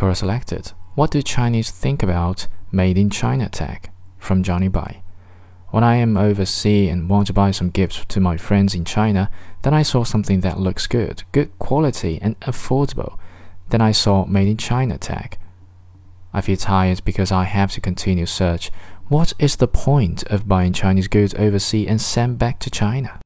Quora selected. What do Chinese think about made in China tag? From Johnny Bai. When I am overseas and want to buy some gifts to my friends in China, then I saw something that looks good, good quality and affordable. Then I saw made in China tag. I feel tired because I have to continue search. What is the point of buying Chinese goods overseas and send back to China?